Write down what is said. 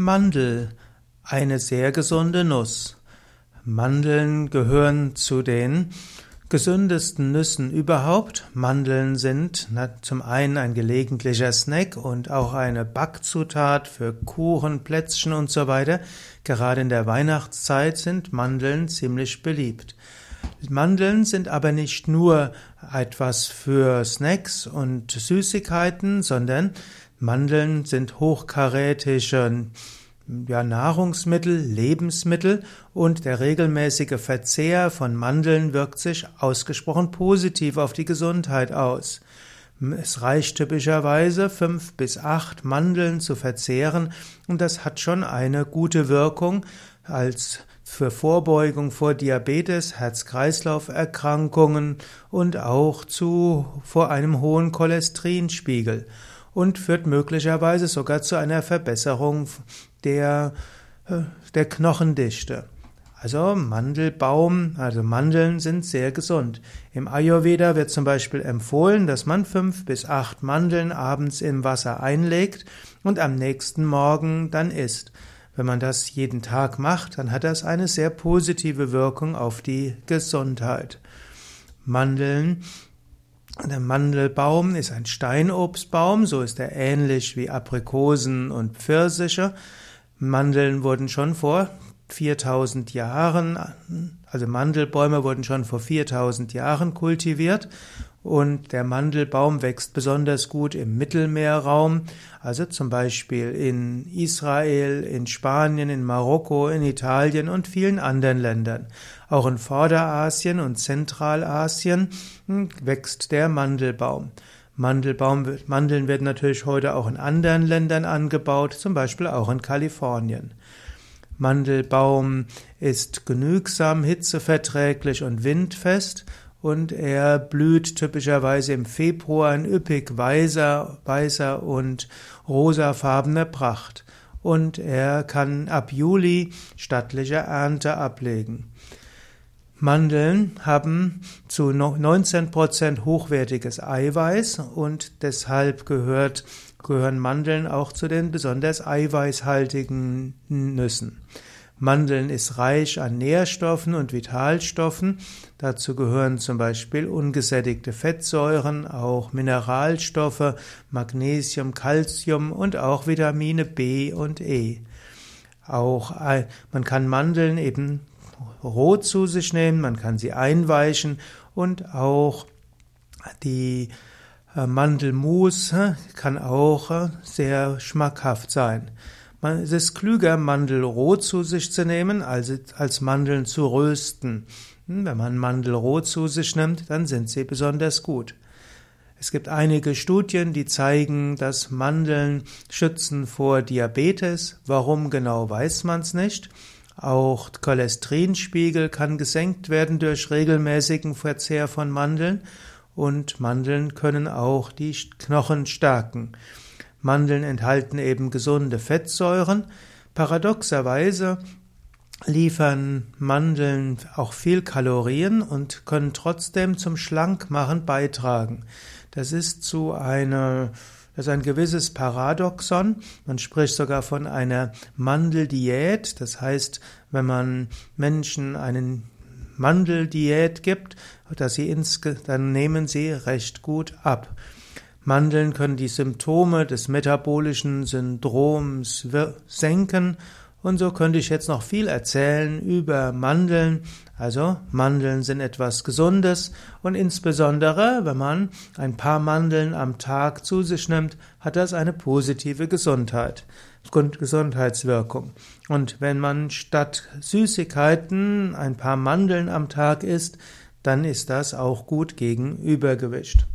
Mandel, eine sehr gesunde Nuss. Mandeln gehören zu den gesündesten Nüssen überhaupt. Mandeln sind na, zum einen ein gelegentlicher Snack und auch eine Backzutat für Kuchen, Plätzchen und so weiter. Gerade in der Weihnachtszeit sind Mandeln ziemlich beliebt. Mandeln sind aber nicht nur etwas für Snacks und Süßigkeiten, sondern Mandeln sind hochkarätische ja, Nahrungsmittel, Lebensmittel und der regelmäßige Verzehr von Mandeln wirkt sich ausgesprochen positiv auf die Gesundheit aus. Es reicht typischerweise fünf bis acht Mandeln zu verzehren und das hat schon eine gute Wirkung als für Vorbeugung vor Diabetes, Herz-Kreislauf-Erkrankungen und auch zu vor einem hohen Cholesterinspiegel und führt möglicherweise sogar zu einer Verbesserung der, äh, der Knochendichte. Also Mandelbaum, also Mandeln sind sehr gesund. Im Ayurveda wird zum Beispiel empfohlen, dass man fünf bis acht Mandeln abends im Wasser einlegt und am nächsten Morgen dann isst. Wenn man das jeden Tag macht, dann hat das eine sehr positive Wirkung auf die Gesundheit. Mandeln der Mandelbaum ist ein Steinobstbaum, so ist er ähnlich wie Aprikosen und Pfirsiche. Mandeln wurden schon vor 4000 Jahren, also Mandelbäume wurden schon vor 4000 Jahren kultiviert und der Mandelbaum wächst besonders gut im Mittelmeerraum, also zum Beispiel in Israel, in Spanien, in Marokko, in Italien und vielen anderen Ländern. Auch in Vorderasien und Zentralasien hm, wächst der Mandelbaum. Mandelbaum, Mandeln werden natürlich heute auch in anderen Ländern angebaut, zum Beispiel auch in Kalifornien. Mandelbaum ist genügsam hitzeverträglich und windfest und er blüht typischerweise im Februar in üppig weißer, weißer und rosafarbener Pracht. Und er kann ab Juli stattliche Ernte ablegen. Mandeln haben zu 19% hochwertiges Eiweiß und deshalb gehört, gehören Mandeln auch zu den besonders eiweißhaltigen Nüssen. Mandeln ist reich an Nährstoffen und Vitalstoffen. Dazu gehören zum Beispiel ungesättigte Fettsäuren, auch Mineralstoffe, Magnesium, Calcium und auch Vitamine B und E. Auch man kann Mandeln eben roh zu sich nehmen, man kann sie einweichen und auch die äh, Mandelmus kann auch äh, sehr schmackhaft sein. Es ist klüger, Mandel roh zu sich zu nehmen, als, Mandeln zu rösten. Hm, wenn man Mandel roh zu sich nimmt, dann sind sie besonders gut. Es gibt einige Studien, die zeigen, dass Mandeln schützen vor Diabetes. Warum genau weiß man es nicht. Auch Cholesterinspiegel kann gesenkt werden durch regelmäßigen Verzehr von Mandeln und Mandeln können auch die Knochen stärken. Mandeln enthalten eben gesunde Fettsäuren. Paradoxerweise liefern Mandeln auch viel Kalorien und können trotzdem zum Schlankmachen beitragen. Das ist zu einer das ist ein gewisses Paradoxon. Man spricht sogar von einer Mandeldiät. Das heißt, wenn man Menschen einen Mandeldiät gibt, dass sie ins, dann nehmen sie recht gut ab. Mandeln können die Symptome des metabolischen Syndroms senken und so könnte ich jetzt noch viel erzählen über Mandeln. Also Mandeln sind etwas Gesundes und insbesondere, wenn man ein paar Mandeln am Tag zu sich nimmt, hat das eine positive Gesundheit, Gesundheitswirkung. Und wenn man statt Süßigkeiten ein paar Mandeln am Tag isst, dann ist das auch gut gegen Übergewicht.